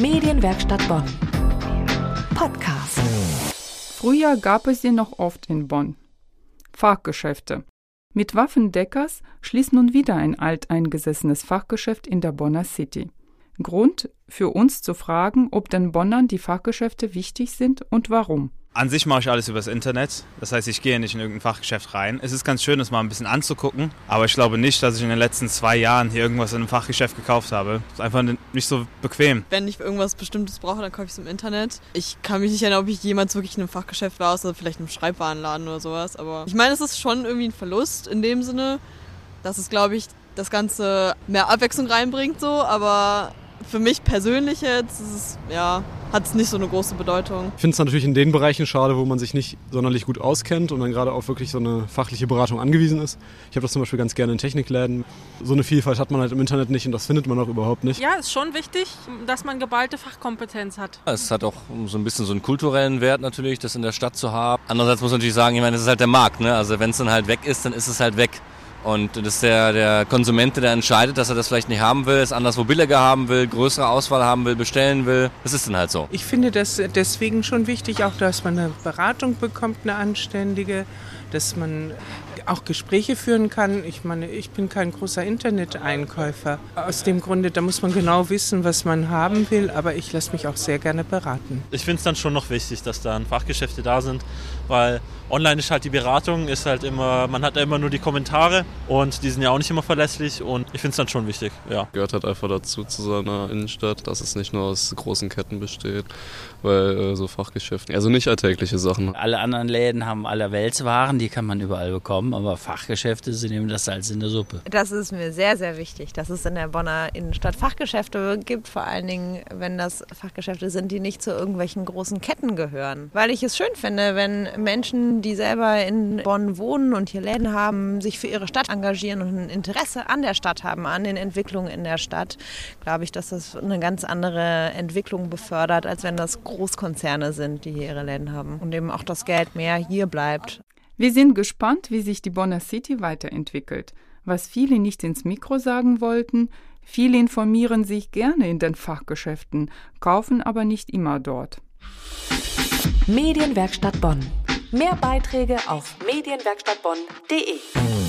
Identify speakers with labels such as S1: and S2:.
S1: Medienwerkstatt Bonn. Podcast.
S2: Früher gab es sie noch oft in Bonn. Fachgeschäfte. Mit Waffendeckers schließt nun wieder ein alteingesessenes Fachgeschäft in der Bonner City. Grund für uns zu fragen, ob den Bonnern die Fachgeschäfte wichtig sind und warum.
S3: An sich mache ich alles übers Internet. Das heißt, ich gehe nicht in irgendein Fachgeschäft rein. Es ist ganz schön, das mal ein bisschen anzugucken. Aber ich glaube nicht, dass ich in den letzten zwei Jahren hier irgendwas in einem Fachgeschäft gekauft habe. Das ist einfach nicht so bequem.
S4: Wenn ich irgendwas Bestimmtes brauche, dann kaufe ich es im Internet. Ich kann mich nicht erinnern, ob ich jemals wirklich in einem Fachgeschäft war, außer vielleicht in einem Schreibwarenladen oder sowas. Aber ich meine, es ist schon irgendwie ein Verlust in dem Sinne, dass es, glaube ich, das Ganze mehr Abwechslung reinbringt, so. Aber für mich persönlich jetzt ist es, ja, hat es nicht so eine große Bedeutung.
S5: Ich finde es natürlich in den Bereichen schade, wo man sich nicht sonderlich gut auskennt und dann gerade auf wirklich so eine fachliche Beratung angewiesen ist. Ich habe das zum Beispiel ganz gerne in Technikläden. So eine Vielfalt hat man halt im Internet nicht und das findet man auch überhaupt nicht.
S6: Ja, ist schon wichtig, dass man geballte Fachkompetenz hat.
S7: Es hat auch so ein bisschen so einen kulturellen Wert natürlich, das in der Stadt zu haben. Andererseits muss man natürlich sagen, ich meine, das ist halt der Markt. Ne? Also wenn es dann halt weg ist, dann ist es halt weg. Und das ist der, der Konsument, der entscheidet, dass er das vielleicht nicht haben will, es anderswo billiger haben will, größere Auswahl haben will, bestellen will. Das ist dann halt so.
S8: Ich finde das deswegen schon wichtig, auch dass man eine Beratung bekommt, eine anständige, dass man auch Gespräche führen kann. Ich meine, ich bin kein großer Internet-Einkäufer. Aus dem Grunde, da muss man genau wissen, was man haben will, aber ich lasse mich auch sehr gerne beraten.
S9: Ich finde es dann schon noch wichtig, dass da Fachgeschäfte da sind, weil online ist halt die Beratung, ist halt immer, man hat ja immer nur die Kommentare und die sind ja auch nicht immer verlässlich und ich finde es dann schon wichtig, ja.
S10: Gehört halt einfach dazu zu seiner Innenstadt, dass es nicht nur aus großen Ketten besteht, weil äh, so Fachgeschäfte, also nicht alltägliche Sachen.
S11: Alle anderen Läden haben allerweltswaren, die kann man überall bekommen, aber Fachgeschäfte sind eben das Salz in der Suppe.
S12: Das ist mir sehr, sehr wichtig, dass es in der Bonner Innenstadt Fachgeschäfte gibt, vor allen Dingen, wenn das Fachgeschäfte sind, die nicht zu irgendwelchen großen Ketten gehören. Weil ich es schön finde, wenn Menschen die selber in Bonn wohnen und hier Läden haben, sich für ihre Stadt engagieren und ein Interesse an der Stadt haben, an den Entwicklungen in der Stadt, glaube ich, dass das eine ganz andere Entwicklung befördert, als wenn das Großkonzerne sind, die hier ihre Läden haben und eben auch das Geld mehr hier bleibt.
S2: Wir sind gespannt, wie sich die Bonner City weiterentwickelt. Was viele nicht ins Mikro sagen wollten, viele informieren sich gerne in den Fachgeschäften, kaufen aber nicht immer dort.
S1: Medienwerkstatt Bonn. Mehr Beiträge auf medienwerkstattbonn.de.